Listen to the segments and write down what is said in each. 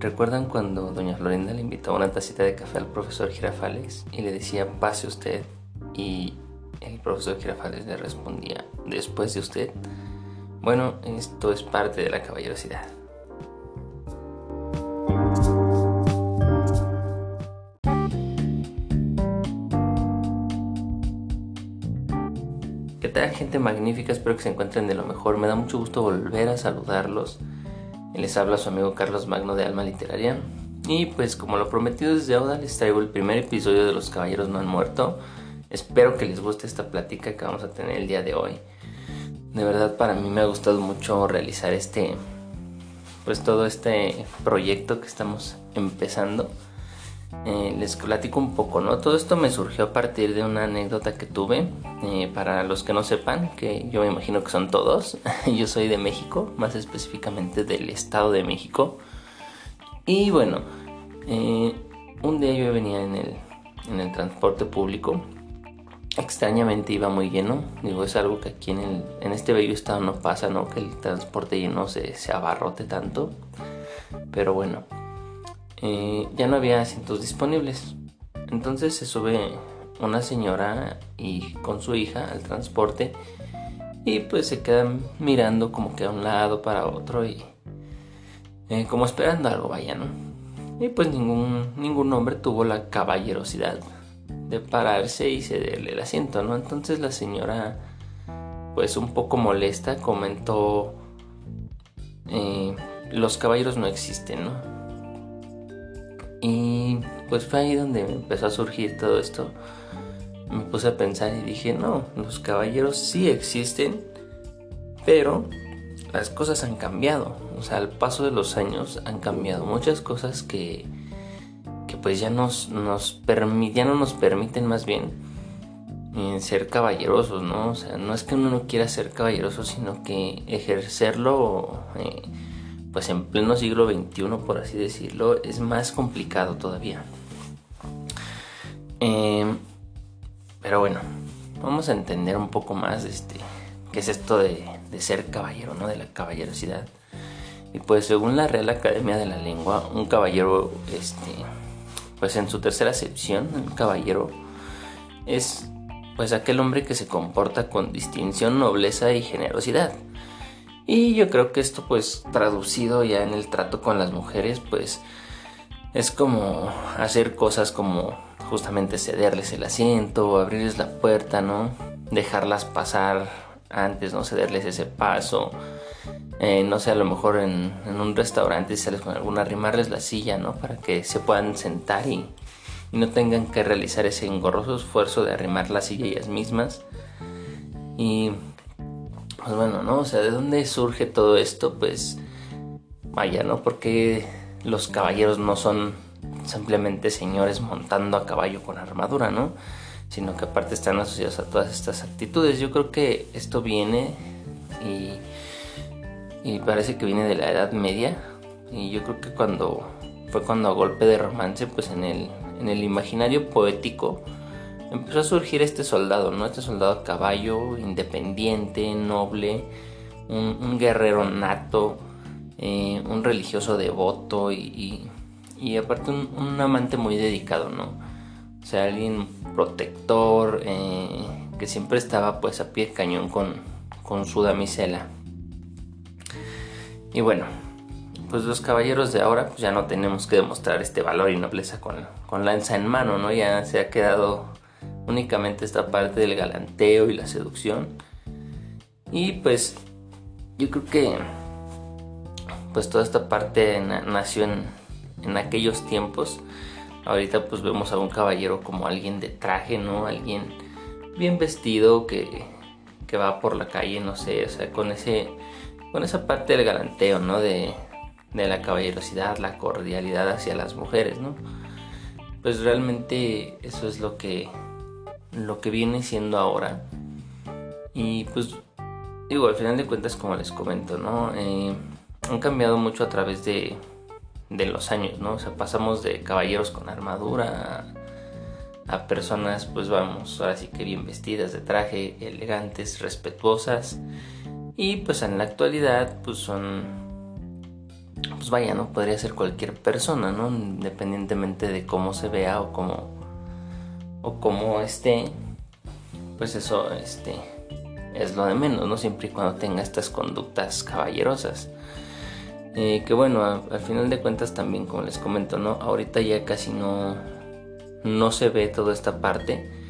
¿Recuerdan cuando doña Florinda le invitó una tacita de café al profesor Girafales y le decía pase usted? Y el profesor Girafales le respondía después de usted. Bueno, esto es parte de la caballerosidad. ¿Qué tal gente magnífica? Espero que se encuentren de lo mejor. Me da mucho gusto volver a saludarlos les habla su amigo Carlos Magno de Alma Literaria. Y pues como lo prometido desde ahora les traigo el primer episodio de Los Caballeros No Han Muerto. Espero que les guste esta plática que vamos a tener el día de hoy. De verdad para mí me ha gustado mucho realizar este, pues todo este proyecto que estamos empezando. Eh, les platico un poco, ¿no? Todo esto me surgió a partir de una anécdota que tuve. Eh, para los que no sepan, que yo me imagino que son todos, yo soy de México, más específicamente del Estado de México. Y bueno, eh, un día yo venía en el, en el transporte público. Extrañamente iba muy lleno. Digo, es algo que aquí en, el, en este bello estado no pasa, ¿no? Que el transporte lleno se, se abarrote tanto. Pero bueno, eh, ya no había asientos disponibles. Entonces se sube una señora y con su hija al transporte y pues se quedan mirando como que a un lado para otro y eh, como esperando algo vaya, ¿no? Y pues ningún, ningún hombre tuvo la caballerosidad de pararse y cederle el asiento, ¿no? Entonces la señora pues un poco molesta comentó eh, los caballeros no existen, ¿no? Y pues fue ahí donde empezó a surgir todo esto. Me puse a pensar y dije, no, los caballeros sí existen, pero las cosas han cambiado. O sea, al paso de los años han cambiado muchas cosas que, que pues ya, nos, nos ya no nos permiten más bien eh, ser caballerosos, ¿no? O sea, no es que uno no quiera ser caballeroso, sino que ejercerlo... Eh, pues en pleno siglo XXI, por así decirlo, es más complicado todavía. Em, pero bueno, vamos a entender un poco más este, qué es esto de, ser caballero, ¿no? De la caballerosidad. Y pues según la Real Academia de la Lengua, un caballero, este, pues en su tercera acepción, un caballero es pues aquel hombre que se comporta con distinción, nobleza y generosidad y yo creo que esto pues traducido ya en el trato con las mujeres pues es como hacer cosas como justamente cederles el asiento, abrirles la puerta, ¿no? Dejarlas pasar antes, ¿no? Cederles ese paso. Eh, no sé, a lo mejor en, un restaurante si sales con alguna, arrimarles la silla, ¿no? Para que se puedan sentar y, y no tengan que realizar ese engorroso esfuerzo de arrimar la silla ellas mismas. Y pues bueno, ¿no? O sea, ¿de dónde surge todo esto? Pues vaya, ¿no? Porque los caballeros no son simplemente señores montando a caballo con armadura, ¿no? Sino que aparte están asociados a todas estas actitudes. Yo creo que esto viene y, y parece que viene de la Edad Media. Y yo creo que cuando fue cuando a golpe de romance, pues en el, en el imaginario poético, empezó a surgir este soldado, ¿no? Este soldado a caballo, independiente, noble, un, guerrero nato, eh, un religioso devoto y, y, aparte un, amante muy dedicado, ¿no? O sea, alguien protector, eh, que siempre estaba pues a pie de cañón con, con su damisela. Y bueno, pues los caballeros de ahora pues ya no tenemos que demostrar este valor y nobleza con, con lanza en mano, ¿no? Ya se ha quedado únicamente esta parte del galanteo y la seducción. Y pues yo creo que pues toda esta parte nació en, en, aquellos tiempos. Ahorita pues vemos a un caballero como alguien de traje, ¿no? Alguien bien vestido que, que va por la calle, no sé, o sea, con ese con esa parte del galanteo, ¿no? De, de la caballerosidad, la cordialidad hacia las mujeres, ¿no? Pues realmente eso es lo que lo que viene siendo ahora. Y pues digo, al final de cuentas, como les comento, ¿no? Eh, han cambiado mucho a través de, de, los años, ¿no? O sea, pasamos de caballeros con armadura a, a, personas, pues vamos, ahora sí que bien vestidas de traje, elegantes, respetuosas. Y pues en la actualidad, pues son pues vaya, ¿no? Podría ser cualquier persona, ¿no? Independientemente de cómo se vea o cómo, o cómo esté, pues eso, este, es lo de menos, ¿no? Siempre y cuando tenga estas conductas caballerosas. Eh, que bueno, al final de cuentas también, como les comento, ¿no? Ahorita ya casi no, no se ve toda esta parte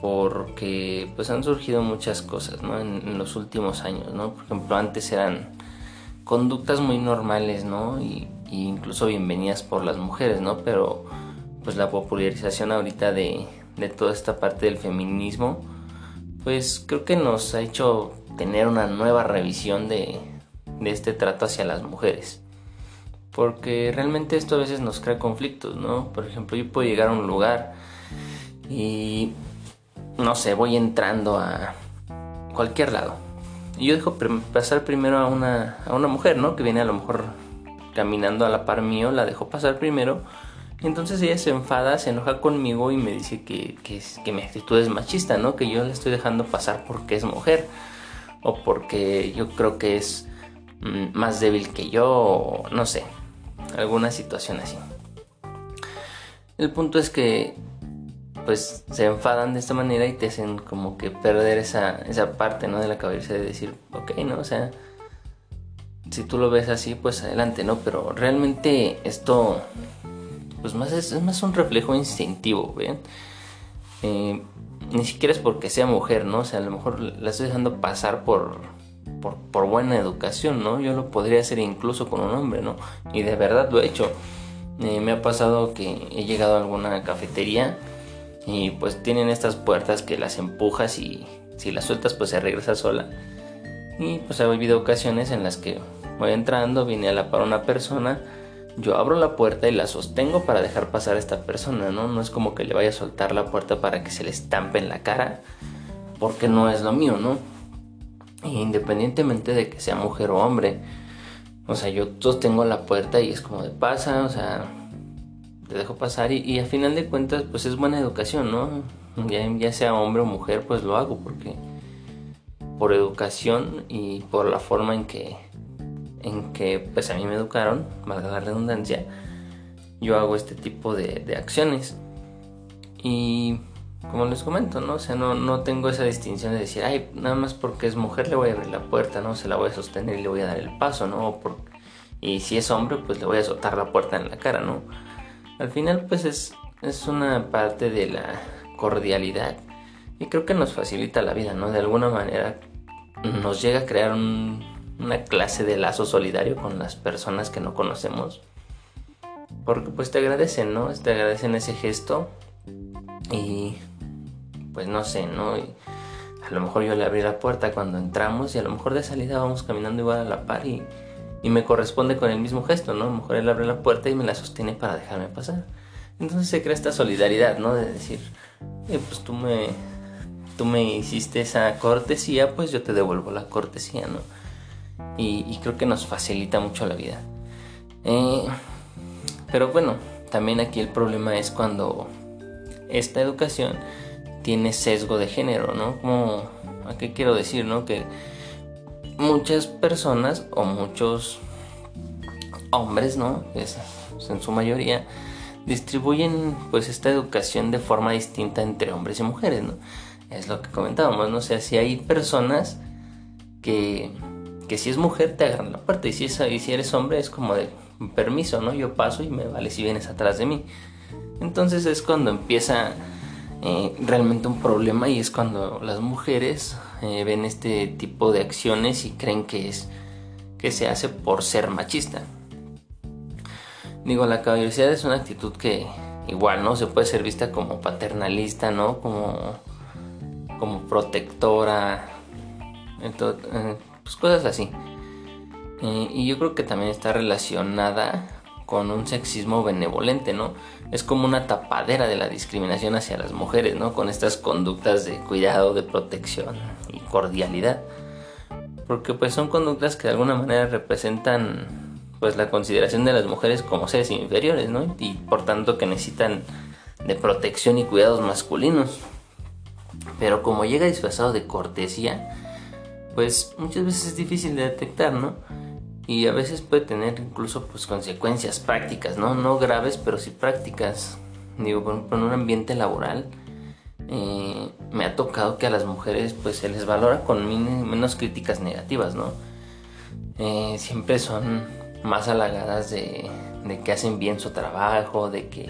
porque pues han surgido muchas cosas, ¿no? En, los últimos años, ¿no? Por ejemplo, antes eran conductas muy normales, ¿no? Y, incluso bienvenidas por las mujeres, ¿no? Pero pues la popularización ahorita de, de toda esta parte del feminismo, pues creo que nos ha hecho tener una nueva revisión de, de este trato hacia las mujeres. Porque realmente esto a veces nos crea conflictos, ¿no? Por ejemplo, yo puedo llegar a un lugar y, no sé, voy entrando a cualquier lado. Y yo dejo pasar primero a una, a una mujer, ¿no? Que viene a lo mejor caminando a la par mío, la dejo pasar primero. Entonces ella se enfada, se enoja conmigo y me dice que, que, que mi actitud es machista, ¿no? Que yo la estoy dejando pasar porque es mujer. O porque yo creo que es Mm, más débil que yo, no sé, alguna situación así. El punto es que pues se enfadan de esta manera y te hacen como que perder esa, esa parte, ¿no? De la cabeza de decir, ok, ¿no? O sea, si tú lo ves así, pues adelante, ¿no? Pero realmente esto, pues más es, más un reflejo instintivo, ¿ven? Eh, ni siquiera es porque sea mujer, ¿no? O sea, a lo mejor la estoy dejando pasar por, por, buena educación, ¿no? Yo lo podría hacer incluso con un hombre, ¿no? Y de verdad lo he hecho. Eh, me ha pasado que he llegado a alguna cafetería y pues tienen estas puertas que las empujas y si las sueltas pues se regresa sola. Y pues ha habido ocasiones en las que voy entrando, viene a la par una persona, yo abro la puerta y la sostengo para dejar pasar a esta persona, ¿no? No es como que le vaya a soltar la puerta para que se le estampe en la cara, porque no es lo mío, ¿no? independientemente de que sea mujer o hombre. O sea, yo sostengo la puerta y es como de pasa, o sea, te dejo pasar y, a final de cuentas pues es buena educación, ¿no? Ya, ya sea hombre o mujer pues lo hago porque por educación y por la forma en que en que pues a mí me educaron, valga la redundancia, yo hago este tipo de, de acciones. Y como les comento, ¿no? O sea, no, no tengo esa distinción de decir, ay, nada más porque es mujer le voy a abrir la puerta, ¿no? Se la voy a sostener y le voy a dar el paso, ¿no? Y si es hombre, pues le voy a soltar la puerta en la cara, ¿no? Al final, pues es, es una parte de la cordialidad y creo que nos facilita la vida, ¿no? De alguna manera nos llega a crear una clase de lazo solidario con las personas que no conocemos. Porque pues te agradecen, ¿no? Te agradecen ese gesto y pues no sé, ¿no? a lo mejor yo le abrí la puerta cuando entramos y a lo mejor de salida vamos caminando igual a la par y, me corresponde con el mismo gesto, ¿no? A lo mejor él abre la puerta y me la sostiene para dejarme pasar. Entonces se crea esta solidaridad, ¿no? De decir, eh, pues tú me, tú me hiciste esa cortesía, pues yo te devuelvo la cortesía, ¿no? Y, creo que nos facilita mucho la vida. Eh, pero bueno, también aquí el problema es cuando esta educación tiene sesgo de género, ¿no? Como, ¿a qué quiero decir, no? Que muchas personas o muchos hombres, ¿no? Es, en su mayoría distribuyen pues esta educación de forma distinta entre hombres y mujeres, ¿no? Es lo que comentábamos, ¿no? O sea, si hay personas que, que si es mujer te agarran la puerta y si, es, eres hombre es como de permiso, ¿no? Yo paso y me vale si vienes atrás de mí. Entonces es cuando empieza eh, realmente un problema y es cuando las mujeres eh, ven este tipo de acciones y creen que es que se hace por ser machista. Digo, la caballerosidad es una actitud que igual, ¿no? Se puede ser vista como paternalista, ¿no? Como, como protectora, entonces, eh, pues cosas así. y yo creo que también está relacionada con un sexismo benevolente, ¿no? Es como una tapadera de la discriminación hacia las mujeres, ¿no? Con estas conductas de cuidado, de protección y cordialidad. Porque pues son conductas que de alguna manera representan pues la consideración de las mujeres como seres inferiores, ¿no? Y por tanto que necesitan de protección y cuidados masculinos. Pero como llega disfrazado de cortesía, pues muchas veces es difícil de detectar, ¿no? y a veces puede tener incluso pues consecuencias prácticas, ¿no? No graves, pero sí prácticas. Digo, por ejemplo, en un ambiente laboral eh, me ha tocado que a las mujeres pues se les valora con menos críticas negativas, ¿no? Eh, siempre son más halagadas de, de, que hacen bien su trabajo, de que,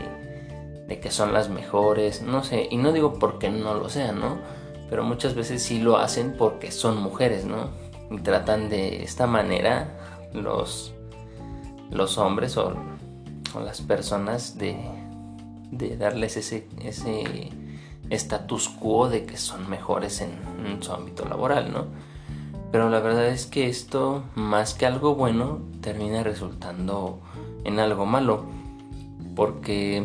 de que son las mejores, no sé, y no digo porque no lo sean, ¿no? Pero muchas veces sí lo hacen porque son mujeres, ¿no? Y tratan de esta manera los, los hombres o, las personas de, de darles ese, ese status quo de que son mejores en, su ámbito laboral, ¿no? Pero la verdad es que esto, más que algo bueno, termina resultando en algo malo. Porque,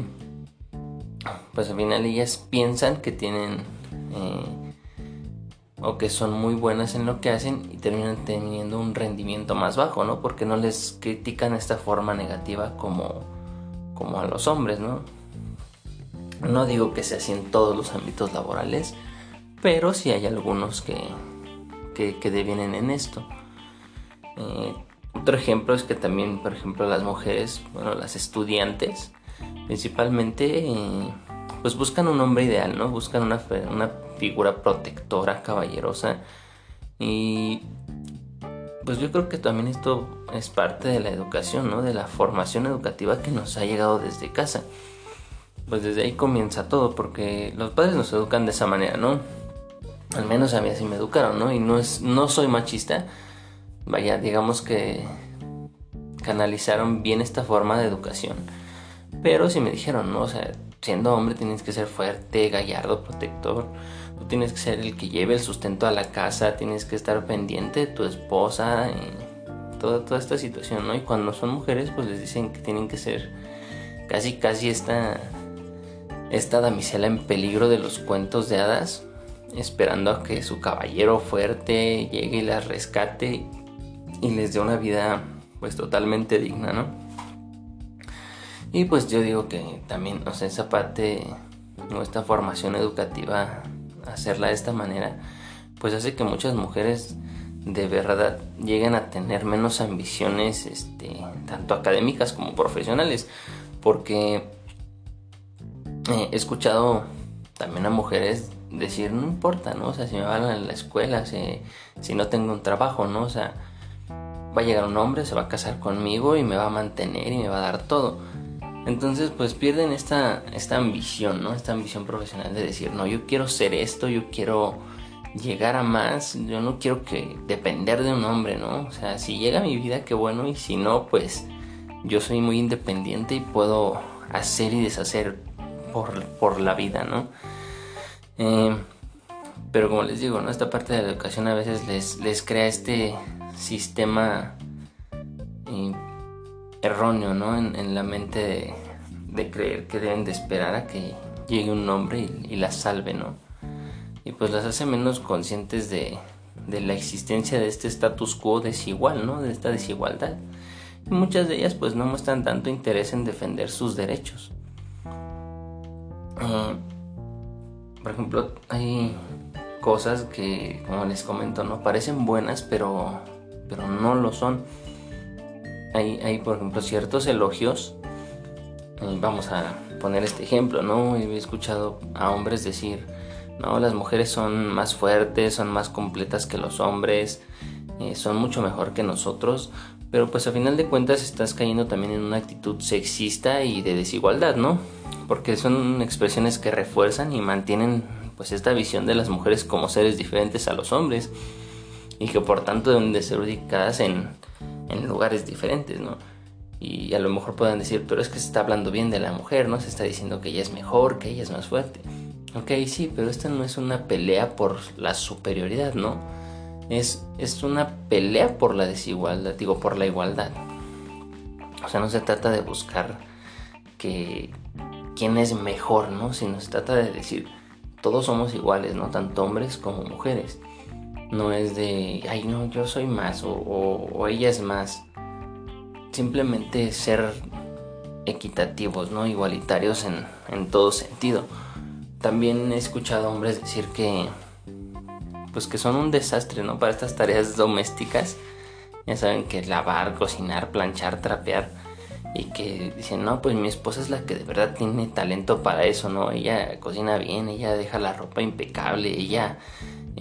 pues al final ellas piensan que tienen eh, o que son muy buenas en lo que hacen y terminan teniendo un rendimiento más bajo, ¿no? Porque no les critican esta forma negativa como, como a los hombres, ¿no? No digo que sea así en todos los ámbitos laborales, pero sí hay algunos que, que, devienen en esto. Eh, otro ejemplo es que también, por ejemplo, las mujeres, bueno, las estudiantes, principalmente, eh, pues buscan un hombre ideal, ¿no? Buscan una, una figura protectora, caballerosa. Y pues yo creo que también esto es parte de la educación, ¿no? De la formación educativa que nos ha llegado desde casa. Pues desde ahí comienza todo, porque los padres nos educan de esa manera, ¿no? Al menos a mí así me educaron, ¿no? Y no es, no soy machista. Vaya, digamos que canalizaron bien esta forma de educación. Pero si me dijeron, ¿no? O sea, siendo hombre tienes que ser fuerte, gallardo, protector Tú tienes que ser el que lleve el sustento a la casa, tienes que estar pendiente de tu esposa, y toda, toda esta situación, ¿no? Y cuando son mujeres, pues les dicen que tienen que ser casi, casi esta, esta damisela en peligro de los cuentos de hadas, esperando a que su caballero fuerte llegue y las rescate y les dé una vida pues totalmente digna, ¿no? Y pues yo digo que también, o sea, esa parte, o formación educativa hacerla de esta manera, pues hace que muchas mujeres de verdad lleguen a tener menos ambiciones, este, tanto académicas como profesionales, porque eh, he escuchado también a mujeres decir, no importa, ¿no? O sea, si me van a la escuela, si, si no tengo un trabajo, ¿no? O sea, va a llegar un hombre, se va a casar conmigo y me va a mantener y me va a dar todo. Entonces pues pierden esta, esta ambición, ¿no? Esta ambición profesional de decir, no, yo quiero ser esto, yo quiero llegar a más, yo no quiero que depender de un hombre, ¿no? O sea, si llega mi vida, qué bueno, y si no, pues yo soy muy independiente y puedo hacer y deshacer por, la vida, ¿no? Eh, pero como les digo, ¿no? Esta parte de la educación a veces les, les crea este sistema eh, erróneo, ¿no? En, la mente de, creer que deben de esperar a que llegue un hombre y, las salve, ¿no? Y pues las hace menos conscientes de, la existencia de este status quo desigual, ¿no? De esta desigualdad. Y muchas de ellas pues no muestran tanto interés en defender sus derechos. Eh, por ejemplo, hay cosas que, como les comento, no parecen buenas, pero, pero no lo son hay, por ejemplo, ciertos elogios. Eh, vamos a poner este ejemplo, ¿no? He escuchado a hombres decir, no, las mujeres son más fuertes, son más completas que los hombres, eh, son mucho mejor que nosotros, pero pues a final de cuentas estás cayendo también en una actitud sexista y de desigualdad, ¿no? Porque son expresiones que refuerzan y mantienen pues esta visión de las mujeres como seres diferentes a los hombres y que por tanto deben de ser ubicadas en en lugares diferentes, ¿no? Y a lo mejor puedan decir, pero es que se está hablando bien de la mujer, ¿no? Se está diciendo que ella es mejor, que ella es más fuerte. Ok, sí, pero esta no es una pelea por la superioridad, ¿no? Es, es una pelea por la desigualdad, digo, por la igualdad. O sea, no se trata de buscar que quién es mejor, ¿no? Sino se trata de decir, todos somos iguales, ¿no? Tanto hombres como mujeres. No es de, ay, no, yo soy más o, ella es más. Simplemente ser equitativos, ¿no? Igualitarios en, en todo sentido. También he escuchado hombres decir que, pues que son un desastre, ¿no? Para estas tareas domésticas ya saben que lavar, cocinar, planchar, trapear y que dicen, no, pues mi esposa es la que de verdad tiene talento para eso, ¿no? Ella cocina bien, ella deja la ropa impecable, ella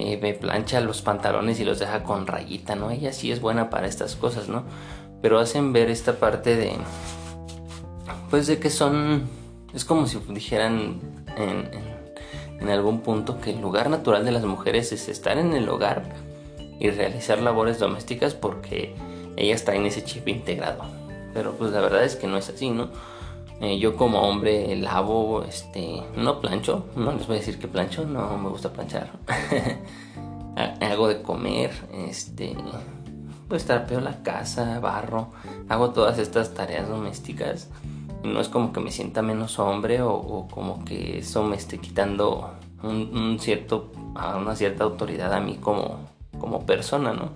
eh, me plancha los pantalones y los deja con rayita, ¿no? Ella sí es buena para estas cosas, ¿no? Pero hacen ver esta parte de, pues de que son, es como si dijeran en, en algún punto que el lugar natural de las mujeres es estar en el hogar y realizar labores domésticas porque ellas traen ese chip integrado pero pues la verdad es que no es así, ¿no? Eh, yo como hombre lavo, este, no plancho, no les voy a decir que plancho, no me gusta planchar. hago de comer, este, pues trapeo la casa, barro, hago todas estas tareas domésticas. No es como que me sienta menos hombre o, como que eso me esté quitando un, cierto, una cierta autoridad a mí como, como persona, ¿no?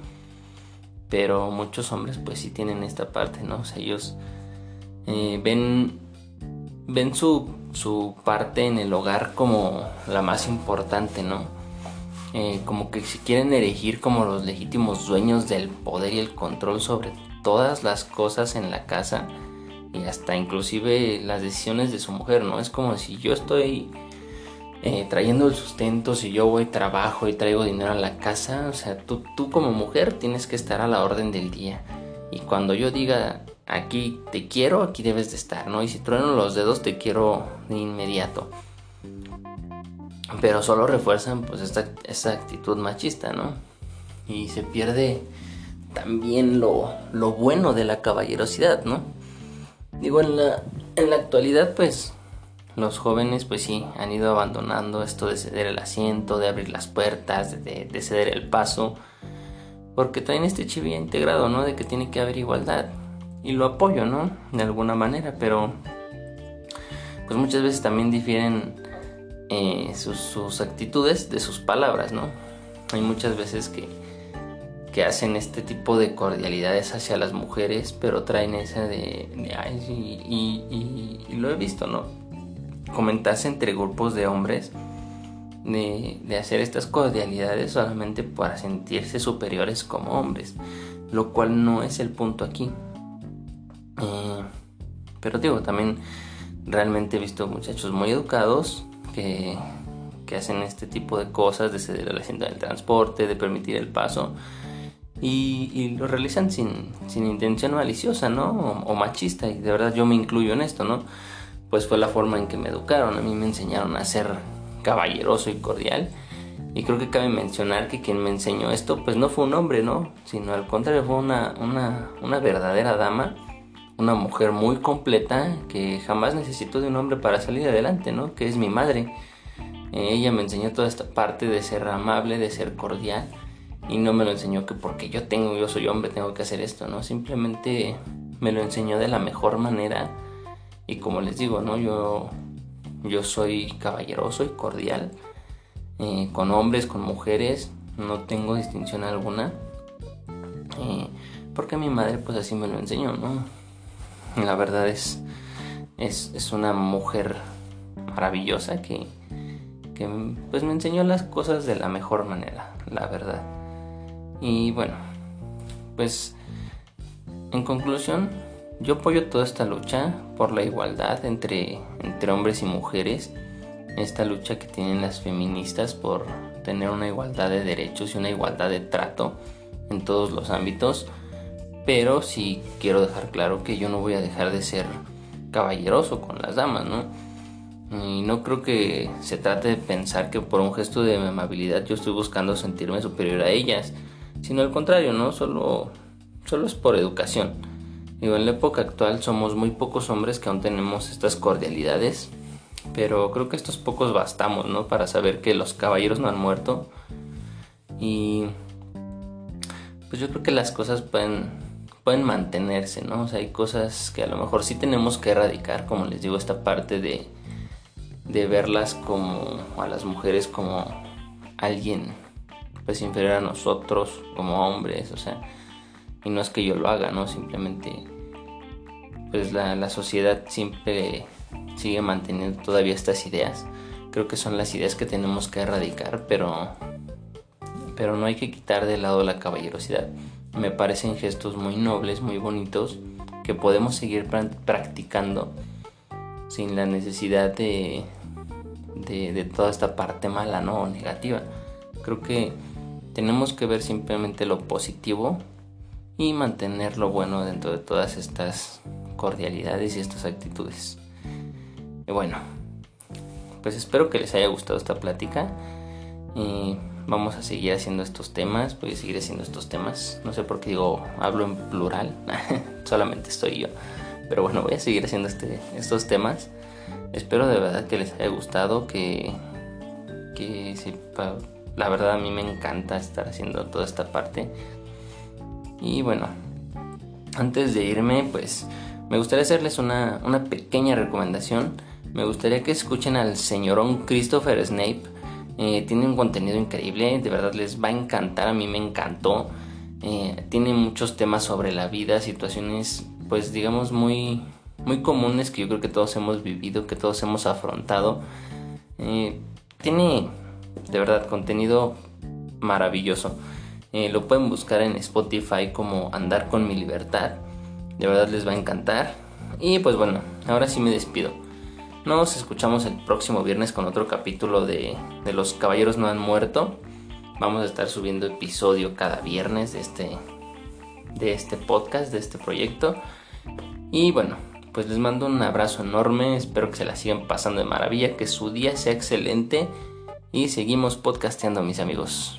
pero muchos hombres pues sí tienen esta parte, ¿no? O sea, ellos eh, ven, ven su, su, parte en el hogar como la más importante, ¿no? Eh, como que se quieren erigir como los legítimos dueños del poder y el control sobre todas las cosas en la casa y hasta inclusive las decisiones de su mujer, ¿no? Es como si yo estoy eh, trayendo el sustento, si yo voy trabajo y traigo dinero a la casa, o sea, tú, tú como mujer tienes que estar a la orden del día. Y cuando yo diga, aquí te quiero, aquí debes de estar, ¿no? Y si trueno los dedos, te quiero de inmediato. Pero solo refuerzan pues esta, esta actitud machista, ¿no? Y se pierde también lo, lo bueno de la caballerosidad, ¿no? Digo, en la, en la actualidad pues los jóvenes pues sí han ido abandonando esto de ceder el asiento, de abrir las puertas, de, ceder el paso, porque traen este chip integrado, ¿no? De que tiene que haber igualdad. Y lo apoyo, ¿no? De alguna manera, pero pues muchas veces también difieren eh, sus, actitudes de sus palabras, ¿no? Hay muchas veces que, que hacen este tipo de cordialidades hacia las mujeres, pero traen esa de, y, y lo he visto, ¿no? comentarse entre grupos de hombres de, hacer estas cordialidades solamente para sentirse superiores como hombres, lo cual no es el punto aquí. Eh, pero digo, también realmente he visto muchachos muy educados que, que hacen este tipo de cosas, de ceder el asiento del transporte, de permitir el paso. Y, lo realizan sin, sin, intención maliciosa, ¿no? O, o, machista. Y de verdad yo me incluyo en esto, ¿no? pues fue la forma en que me educaron. A mí me enseñaron a ser caballeroso y cordial. Y creo que cabe mencionar que quien me enseñó esto, pues no fue un hombre, ¿no? Sino al contrario, fue una, una, verdadera dama, una mujer muy completa que jamás necesitó de un hombre para salir adelante, ¿no? Que es mi madre. Eh, ella me enseñó toda esta parte de ser amable, de ser cordial. Y no me lo enseñó que porque yo tengo, yo soy hombre, tengo que hacer esto, ¿no? Simplemente me lo enseñó de la mejor manera y como les digo, ¿no? Yo, yo soy caballeroso y cordial. Eh, con hombres, con mujeres. No tengo distinción alguna. Eh, porque mi madre pues así me lo enseñó, ¿no? La verdad es, es, una mujer maravillosa que, que pues me enseñó las cosas de la mejor manera, la verdad. Y bueno, pues en conclusión, yo apoyo toda esta lucha por la igualdad entre, entre hombres y mujeres, esta lucha que tienen las feministas por tener una igualdad de derechos y una igualdad de trato en todos los ámbitos, pero sí quiero dejar claro que yo no voy a dejar de ser caballeroso con las damas, ¿no? Y no creo que se trate de pensar que por un gesto de amabilidad yo estoy buscando sentirme superior a ellas, sino al contrario, ¿no? Solo, solo es por educación Digo, en la época actual somos muy pocos hombres que aún tenemos estas cordialidades, pero creo que estos pocos bastamos, ¿no? Para saber que los caballeros no han muerto. Y pues yo creo que las cosas pueden, pueden mantenerse, ¿no? O sea, hay cosas que a lo mejor sí tenemos que erradicar, como les digo, esta parte de, de verlas como a las mujeres como alguien pues inferior a nosotros como hombres, o sea, y no es que yo lo haga, ¿no? Simplemente pues la, sociedad siempre sigue manteniendo todavía estas ideas. Creo que son las ideas que tenemos que erradicar, pero, pero no hay que quitar de lado la caballerosidad. Me parecen gestos muy nobles, muy bonitos, que podemos seguir practicando sin la necesidad de, de, toda esta parte mala ¿no? o negativa. Creo que tenemos que ver simplemente lo positivo y mantener lo bueno dentro de todas estas cordialidades y estas actitudes. Y bueno, pues espero que les haya gustado esta plática. Y vamos a seguir haciendo estos temas, voy a seguir haciendo estos temas. No sé por qué digo, hablo en plural, solamente estoy yo. Pero bueno, voy a seguir haciendo este, estos temas. Espero de verdad que les haya gustado, que, que sepa, la verdad a mí me encanta estar haciendo toda esta parte. Y bueno, antes de irme, pues me gustaría hacerles una, una pequeña recomendación. Me gustaría que escuchen al señorón Christopher Snape eh, tiene un contenido increíble, de verdad les va a encantar, a mí me encantó. Eh, tiene muchos temas sobre la vida, situaciones pues digamos muy, muy comunes que yo creo que todos hemos vivido, que todos hemos afrontado. Eh, tiene de verdad contenido maravilloso. lo pueden buscar en Spotify como Andar con mi libertad. De verdad les va a encantar. Y pues bueno, ahora sí me despido. Nos escuchamos el próximo viernes con otro capítulo de, Los Caballeros No Han Muerto. Vamos a estar subiendo episodio cada viernes de este, de este podcast, de este proyecto. Y bueno, pues les mando un abrazo enorme. Espero que se la sigan pasando de maravilla, que su día sea excelente. Y seguimos podcasteando, mis amigos.